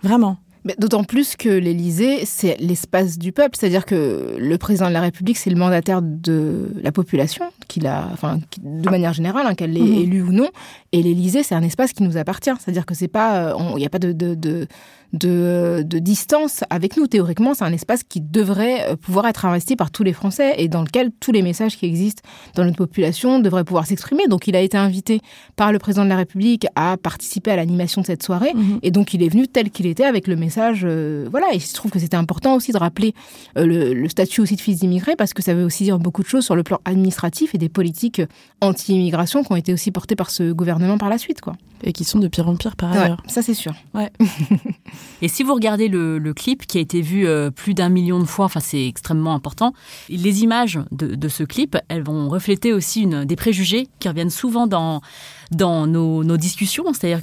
Vraiment. D'autant plus que l'Élysée, c'est l'espace du peuple, c'est-à-dire que le président de la République, c'est le mandataire de la population, qu'il a, enfin, de manière générale, hein, qu'elle l'ait Mhm. élu ou non. Et l'Élysée, c'est un espace qui nous appartient. C'est-à-dire que c'est pas, il n'y a pas de, de, de, de, de distance avec nous. Théoriquement, c'est un espace qui devrait euh, pouvoir être investi par tous les Français et dans lequel tous les messages qui existent dans notre population devraient pouvoir s'exprimer. Donc, il a été invité par le président de la République à participer à l'animation de cette soirée. Mhm. Et donc, il est venu tel qu'il était avec le message. euh, voilà. Et je trouve que c'était important aussi de rappeler euh, le, le statut aussi de fils d'immigrés parce que ça veut aussi dire beaucoup de choses sur le plan administratif et des politiques anti-immigration qui ont été aussi portées par ce gouvernement par la suite, quoi. Et qui sont de pire en pire par Ouais, ailleurs. ça, c'est sûr. Et si vous regardez le, clip qui a été vu euh, plus d'un million de fois, enfin c'est extrêmement important, les images de, ce clip, elles vont refléter aussi des préjugés qui reviennent souvent dans, dans nos, nos discussions. C'est-à-dire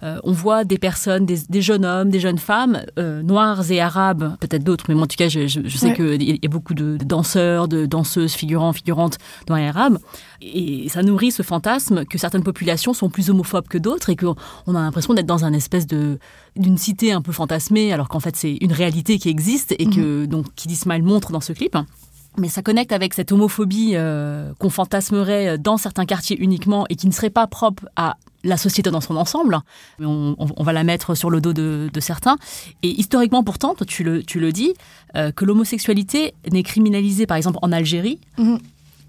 qu'on voit des personnes, des, des jeunes hommes, des jeunes femmes, euh, noirs et arabes, peut-être d'autres, mais moi en tout cas je, je, je sais Ouais. qu'il y a beaucoup de danseurs, de danseuses, figurants, figurantes noirs et arabes. Et ça nourrit ce fantasme que certaines populations sont plus homophobes que d'autres et qu'on on a l'impression d'être dans un espèce de d'une cité un peu fantasmée, alors qu'en fait c'est une réalité qui existe et que donc Kid Ismail montre dans ce clip. Mais ça connecte avec cette homophobie euh, qu'on fantasmerait dans certains quartiers uniquement et qui ne serait pas propre à la société dans son ensemble. On, on- on va la mettre sur le dos de, de certains. Et historiquement, pourtant, tu le, tu le dis, euh, que l'homosexualité n'est criminalisée, par exemple, en Algérie, Mhm.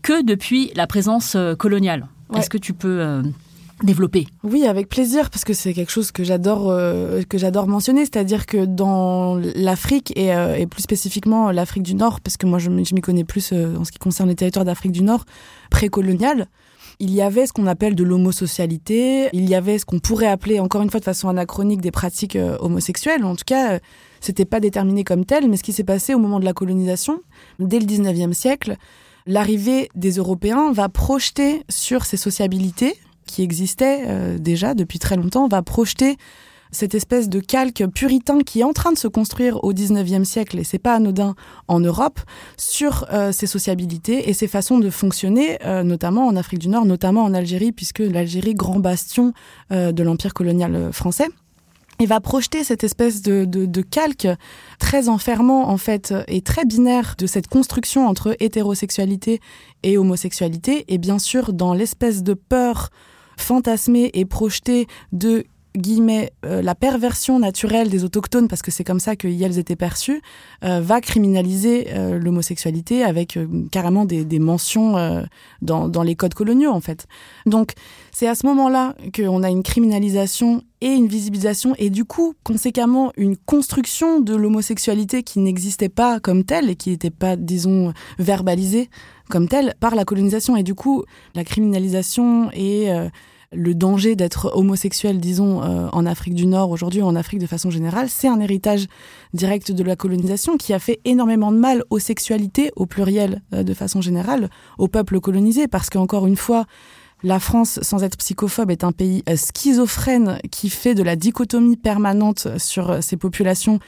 que depuis la présence euh, coloniale. Ouais. Est-ce que tu peux euh, développer Oui, avec plaisir, parce que c'est quelque chose que j'adore euh, que j'adore mentionner, c'est-à-dire que dans l'Afrique et, euh, et plus spécifiquement l'Afrique du Nord, parce que moi je, m'y connais plus euh, en ce qui concerne les territoires d'Afrique du Nord précolonial, il y avait ce qu'on appelle de l'homosocialité, il y avait ce qu'on pourrait appeler encore une fois de façon anachronique des pratiques euh, homosexuelles. En tout cas, euh, c'était pas déterminé comme tel, mais ce qui s'est passé au moment de la colonisation, dès le 19e siècle, l'arrivée des Européens va projeter sur ces sociabilités qui existaient euh, déjà depuis très longtemps, va projeter cette espèce de calque puritain qui est en train de se construire au 19e siècle, et c'est pas anodin en Europe, sur euh, ces sociabilités et ces façons de fonctionner, euh, notamment en Afrique du Nord, notamment en Algérie, puisque l'Algérie, grand bastion de l'empire colonial français, et va projeter cette espèce de, de calque très enfermant en fait et très binaire de cette construction entre hétérosexualité et homosexualité. Et bien sûr dans l'espèce de peur fantasmée et projetée de guillemets euh, la perversion naturelle des autochtones parce que c'est comme ça que elles étaient perçues euh, va criminaliser euh, l'homosexualité avec carrément des, mentions dans, dans les codes coloniaux en fait. Donc c'est à ce moment-là qu'on a une criminalisation et une visibilisation et du coup conséquemment une construction de l'homosexualité qui n'existait pas comme telle et qui n'était pas disons verbalisée comme telle par la colonisation. Et du coup la criminalisation et le danger d'être homosexuel, disons, euh, en Afrique du Nord aujourd'hui, ou en Afrique de façon générale, c'est un héritage direct de la colonisation qui a fait énormément de mal aux sexualités, au pluriel euh, de façon générale, au peuple colonisé, parce qu'encore une fois, la France, sans être psychophobe, est un pays euh, schizophrène qui fait de la dichotomie permanente sur ses populations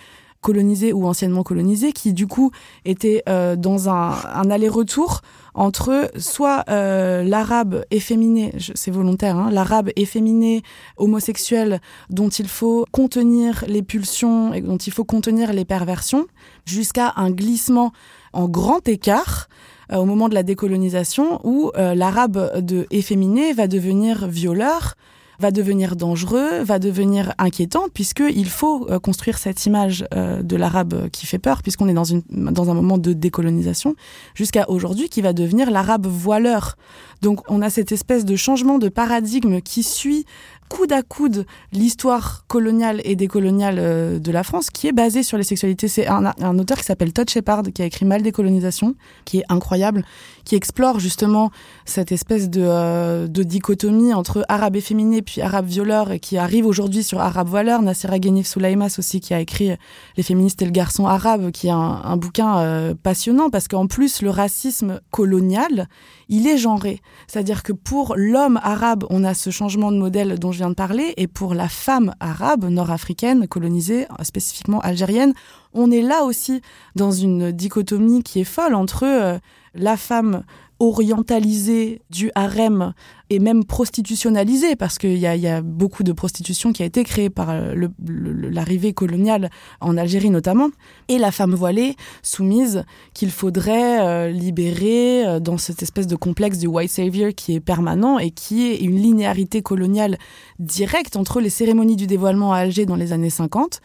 colonisées ou anciennement colonisées, qui du coup étaient euh, dans un, un aller-retour entre soit euh, l'arabe efféminé, c'est volontaire, hein, l'arabe efféminé, homosexuel, dont il faut contenir les pulsions et dont il faut contenir les perversions, jusqu'à un glissement en grand écart euh, au moment de la décolonisation où euh, l'arabe de efféminé va devenir violeur, va devenir dangereux, va devenir inquiétant, puisqu'il faut euh, construire cette image euh, de l'arabe qui fait peur, puisqu'on est dans, une, dans un moment de décolonisation, jusqu'à aujourd'hui qui va devenir l'arabe voileur. Donc on a cette espèce de changement de paradigme qui suit coude à coude l'histoire coloniale et décoloniale euh, de la France, qui est basée sur les sexualités. C'est un, un auteur qui s'appelle Todd Shepard, qui a écrit Mal décolonisation, qui est incroyable, qui explore justement cette espèce de, euh, de dichotomie entre arabe efféminé puis arabe violeur, et qui arrive aujourd'hui sur arabe voileur. Nassira Ghenif Soulaimas aussi, qui a écrit Les féministes et le garçon arabe, qui est un, un bouquin euh, passionnant, parce qu'en plus, le racisme colonial, il est genré. C'est-à-dire que pour l'homme arabe, on a ce changement de modèle dont je viens de parler, et pour la femme arabe, nord-africaine, colonisée, spécifiquement algérienne, on est là aussi dans une dichotomie qui est folle entre euh, la femme orientalisé du harem et même prostitutionnalisé parce qu'il y a, y a beaucoup de prostitution qui a été créée par l'arrivée coloniale en Algérie notamment et la femme voilée soumise qu'il faudrait euh, libérer euh, dans cette espèce de complexe du white savior qui est permanent et qui est une linéarité coloniale directe entre les cérémonies du dévoilement à Alger dans les années 50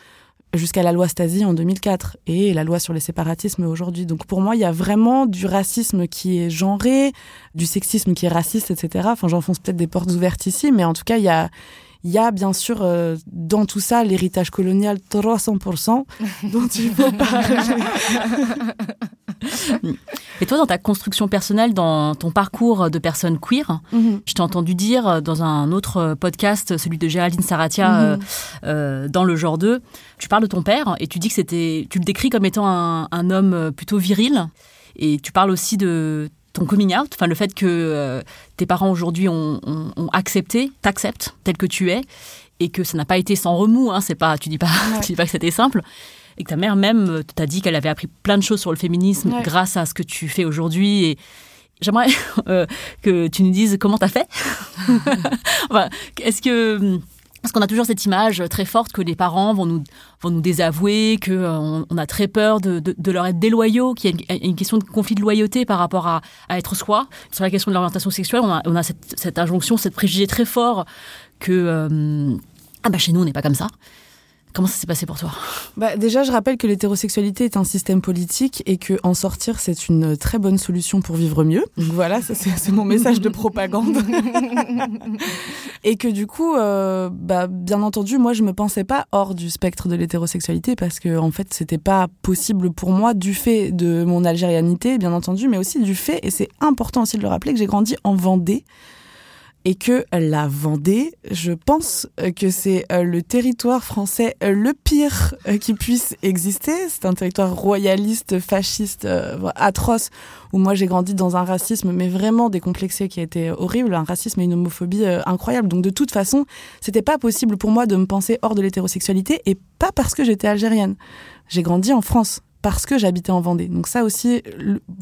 jusqu'à la loi Stasi en 2004 et la loi sur les séparatismes aujourd'hui. Donc pour moi, il y a vraiment du racisme qui est genré, du sexisme qui est raciste, etc. Enfin, j'enfonce peut-être des portes ouvertes ici, mais en tout cas, il y a, il y a bien sûr euh, dans tout ça l'héritage colonial 300% dont il faut parler. Et toi, dans ta construction personnelle, dans ton parcours de personne queer, Mhm. je t'ai entendu dire dans un autre podcast, celui de Géraldine Saratia, Mhm. euh, euh, dans le genre 2, tu parles de ton père et tu dis que c'était, tu le décris comme étant un, un homme plutôt viril. Et tu parles aussi de ton coming out, enfin le fait que euh, tes parents aujourd'hui ont, ont- ont accepté, t'acceptent tel que tu es, et que ça n'a pas été sans remous. Hein, c'est pas, tu dis pas, tu dis pas que c'était simple. Et que ta mère même euh, t'a dit qu'elle avait appris plein de choses sur le féminisme Ouais. grâce à ce que tu fais aujourd'hui. Et j'aimerais euh, que tu nous dises comment t'as fait. Enfin, est-ce que parce qu'on a toujours cette image très forte que les parents vont nous, vont nous désavouer, qu'on on a très peur de, de- leur être déloyaux, qu'il y a une, question de conflit de loyauté par rapport à, à être soi. Sur la question de l'orientation sexuelle, on a, on a cette, cette injonction, cette préjugé très fort que euh, ah bah chez nous on n'est pas comme ça. Comment ça s'est passé pour toi Bah, déjà, je rappelle que l'hétérosexualité est un système politique et que en sortir, c'est une très bonne solution pour vivre mieux. Donc voilà, c'est mon message de propagande. et que du coup, euh, bah, bien entendu, moi, je me pensais pas hors du spectre de l'hétérosexualité parce que en fait, c'était pas possible pour moi du fait de mon algérianité, bien entendu, mais aussi du fait, et c'est important aussi de le rappeler, que j'ai grandi en Vendée et que la Vendée, je pense que c'est euh, le territoire français euh, le pire euh, qui puisse exister. C'est un territoire royaliste, fasciste, atroce, où moi j'ai grandi dans un racisme, mais vraiment décomplexé, qui a été horrible, un racisme et une homophobie incroyable. Donc de toute façon, c'était pas possible pour moi de me penser hors de l'hétérosexualité, et pas parce que j'étais algérienne. J'ai grandi en France parce que j'habitais en Vendée. Donc ça aussi,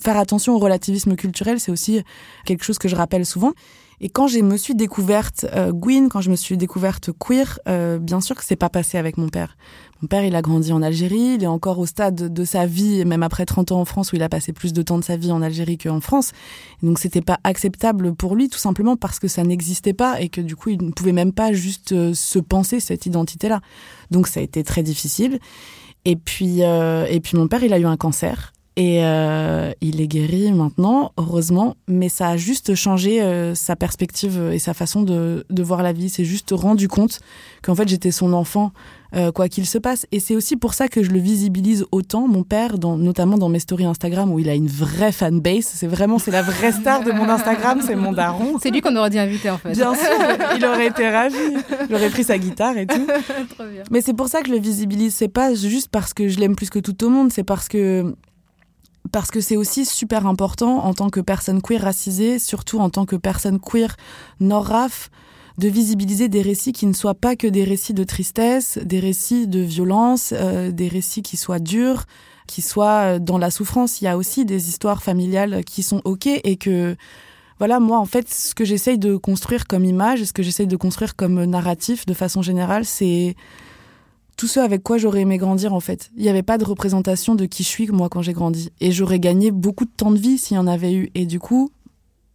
faire attention au relativisme culturel, c'est aussi quelque chose que je rappelle souvent. Et quand je me suis découverte euh, Gwyn, quand je me suis découverte queer, euh, bien sûr que c'est pas passé avec mon père. Mon père, il a grandi en Algérie, il est encore au stade de sa vie, même après 30 ans en France, où il a passé plus de temps de sa vie en Algérie qu'en France. Donc c'était pas acceptable pour lui, tout simplement parce que ça n'existait pas et que du coup, il ne pouvait même pas juste euh, se penser cette identité-là. Donc ça a été très difficile. Et puis, euh, et puis mon père, il a eu un cancer. Et euh, il est guéri maintenant, heureusement, mais ça a juste changé euh, sa perspective et sa façon de, de voir la vie. C'est juste rendu compte qu'en fait j'étais son enfant, euh, quoi qu'il se passe. Et c'est aussi pour ça que je le visibilise autant, mon père, dans, notamment dans mes stories Instagram où il a une vraie fanbase. C'est vraiment, c'est la vraie star de mon Instagram, c'est mon daron. C'est lui qu'on aurait dû inviter en fait. Bien sûr, il aurait été ravi. Il aurait pris sa guitare et tout. Trop bien. Mais c'est pour ça que je le visibilise. C'est pas juste parce que je l'aime plus que tout au monde, c'est parce que parce que c'est aussi super important en tant que personne queer racisée, surtout en tant que personne queer nord-raf, de visibiliser des récits qui ne soient pas que des récits de tristesse, des récits de violence, euh, des récits qui soient durs, qui soient euh, dans la souffrance. Il y a aussi des histoires familiales qui sont ok et que voilà, moi, en fait, ce que j'essaye de construire comme image, ce que j'essaye de construire comme narratif de façon générale, c'est tout ce avec quoi j'aurais aimé grandir, en fait. Il n'y avait pas de représentation de qui je suis, moi, quand j'ai grandi. Et j'aurais gagné beaucoup de temps de vie s'il y en avait eu. Et du coup,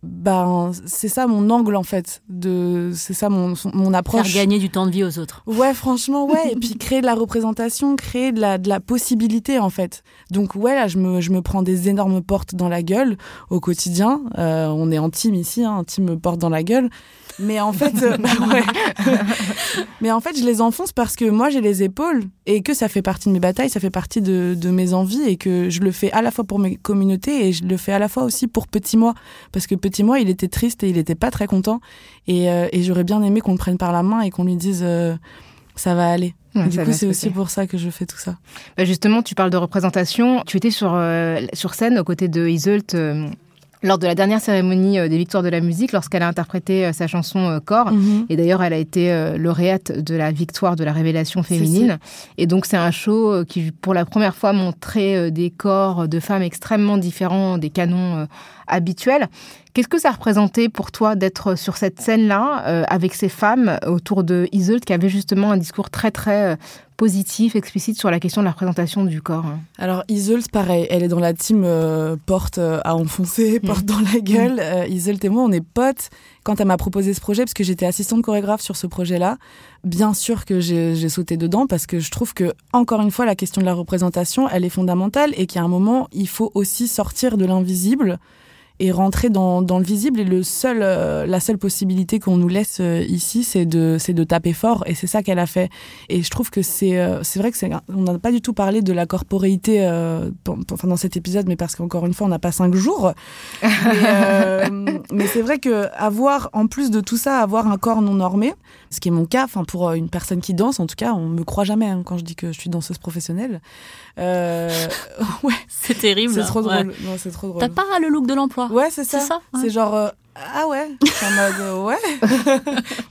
ben, c'est ça mon angle, en fait. De, c'est ça mon, mon Faire approche. gagner du temps de vie aux autres. Ouais, franchement, ouais. Et puis créer de la représentation, créer de la, de la possibilité, en fait. Donc, ouais, là, je me, je me prends des énormes portes dans la gueule au quotidien. Euh, on est en team ici, hein, un team me porte dans la gueule. Mais en fait, euh, bah ouais. Mais en fait, je les enfonce parce que moi, j'ai les épaules et que ça fait partie de mes batailles, ça fait partie de, de mes envies et que je le fais à la fois pour mes communautés et je le fais à la fois aussi pour Petit Moi. Parce que Petit Moi, il était triste et il était pas très content. Et, euh, et j'aurais bien aimé qu'on le prenne par la main et qu'on lui dise euh, ça va aller. Ouais, du coup, c'est aussi pour ça que je fais tout ça. Bah, justement, tu parles de représentation. Tu étais sur, euh, sur scène aux côtés de Iseult euh, lors de la dernière cérémonie euh, des Victoires de la musique, lorsqu'elle a interprété euh, sa chanson euh, Corps. Mhm. Et d'ailleurs, elle a été lauréate de la victoire de la révélation féminine. Et donc, c'est un show qui, pour la première fois, montrait des corps de femmes extrêmement différents des canons habituels. Qu'est-ce que ça représentait pour toi d'être sur cette scène-là euh, avec ces femmes autour de Iseult qui avait justement un discours très, très euh, positif, explicite sur la question de la représentation du corps hein? Alors Iseult, pareil, elle est dans la team euh, porte à enfoncer, porte dans la gueule. Euh, Iseult et moi, on est potes. Quand elle m'a proposé ce projet, parce que j'étais assistante chorégraphe sur ce projet-là, bien sûr que j'ai sauté dedans parce que je trouve que encore une fois, la question de la représentation, elle est fondamentale et qu'à un moment, il faut aussi sortir de l'invisible et rentrer dans, dans le visible. Et le seul, euh, la seule possibilité qu'on nous laisse euh, ici, c'est de, c'est de taper fort. Et c'est ça qu'elle a fait. Et je trouve que c'est, euh, c'est vrai que c'est, on n'a pas du tout parlé de la corporéité enfin, dans cet épisode, mais parce qu'encore une fois, on n'a pas cinq jours. mais mais c'est vrai que avoir, en plus de tout ça, avoir un corps non normé, ce qui est mon cas, enfin pour une personne qui danse, en tout cas, on me croit jamais hein, quand je dis que je suis danseuse professionnelle. Ouais, C'est terrible. c'est trop Ouais. Non, c'est trop drôle. T'as pas le look de l'emploi Ouais, c'est ça. C'est ça, ouais. C'est genre euh, ah ouais. En mode euh, ouais.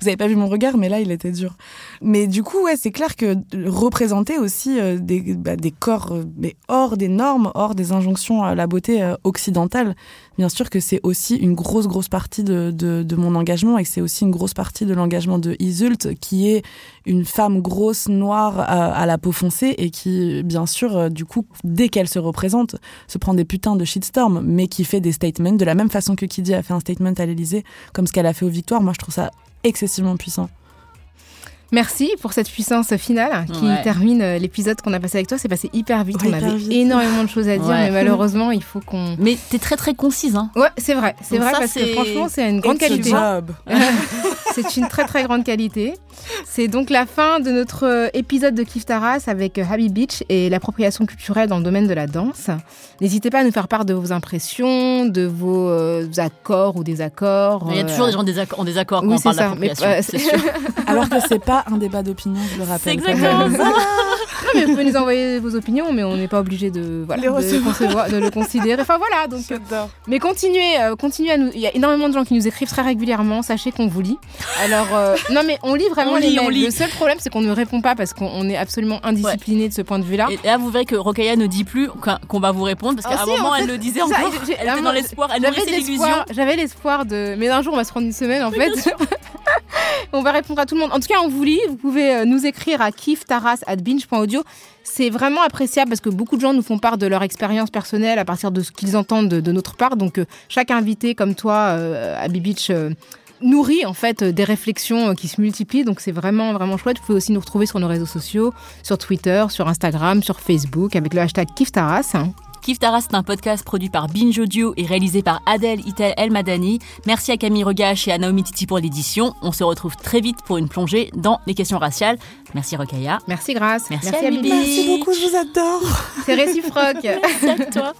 Vous avez pas vu mon regard, mais là il était dur. Mais du coup ouais, c'est clair que représenter aussi euh, des, bah, des corps mais hors des normes, hors des injonctions à la beauté occidentale. Bien sûr que c'est aussi une grosse grosse partie de, de, mon engagement et que c'est aussi une grosse partie de l'engagement de Isult qui est une femme grosse noire à, à la peau foncée et qui bien sûr euh, du coup dès qu'elle se représente se prend des putains de shitstorm, mais qui fait des statements de la même façon que Kiddy a fait un statement à l'Elysée, comme ce qu'elle a fait aux Victoires. Moi, je trouve ça excessivement puissant. Merci pour cette puissance finale qui Ouais. termine euh, l'épisode qu'on a passé avec toi. C'est passé hyper vite. Ouais, on hyper avait vite. énormément de choses à dire, Ouais. mais malheureusement, il faut qu'on. Mais t'es très très concise, hein. Ouais, c'est vrai. C'est vrai ça, parce que c'est- franchement, c'est une grande It's a qualité. job. c'est une très très grande qualité. C'est donc la fin de notre euh, épisode de Kif Taras avec euh, Happy Beach et l'appropriation culturelle dans le domaine de la danse. N'hésitez pas à nous faire part de vos impressions, de vos euh, accords ou désaccords. Il y a euh, toujours des gens en désaccord, en désaccord quand Oui, on parle c'est ça, mais, d'appropriation. euh, c'est sûr. Alors que c'est pas un débat d'opinion, je le C'est rappelle. exactement ça. Non, mais vous pouvez nous envoyer vos opinions, mais on n'est pas obligé de, voilà, Les de, concevoir- de le considérer. Enfin voilà, donc. euh. Mais continuez, euh, continuez à nous. Il y a énormément de gens qui nous écrivent très régulièrement. Sachez qu'on vous lit. Alors euh, non, mais on lit vraiment On les lit, on mails. lit. Le seul problème, c'est qu'on ne répond pas parce qu'on on est absolument indiscipliné de ce point de vue-là. Et là, vous verrez que Rokaya ne dit plus qu'on va vous répondre parce qu'à Ah un si, moment, en fait, elle le disait encore. Elle était dans l'espoir, elle J'avais nourrissait l'illusion. l'espoir- J'avais l'espoir de. Mais un jour, on va se prendre une semaine en fait. on va répondre à tout le monde. En tout cas, on vous lit. Vous pouvez nous écrire à C'est vraiment appréciable parce que beaucoup de gens nous font part de leur expérience personnelle à partir de ce qu'ils entendent de, notre part. Donc, euh, chaque invité comme toi, euh, à Beach. euh, nourrit en fait euh, des réflexions euh, qui se multiplient donc c'est vraiment vraiment chouette vous pouvez aussi nous retrouver sur nos réseaux sociaux sur Twitter sur Instagram sur Facebook avec le hashtag Kiftaras Kif Taras, c'est un podcast produit par Binge Audio et réalisé par Adèle Itel El Madani. Merci à Camille Regache et à Naomi Titi pour l'édition. On se retrouve très vite pour une plongée dans les questions raciales. Merci Rokaya. merci Grace Merci, à. Bibi. Merci beaucoup, je vous adore. c'est réciproque Merci à toi.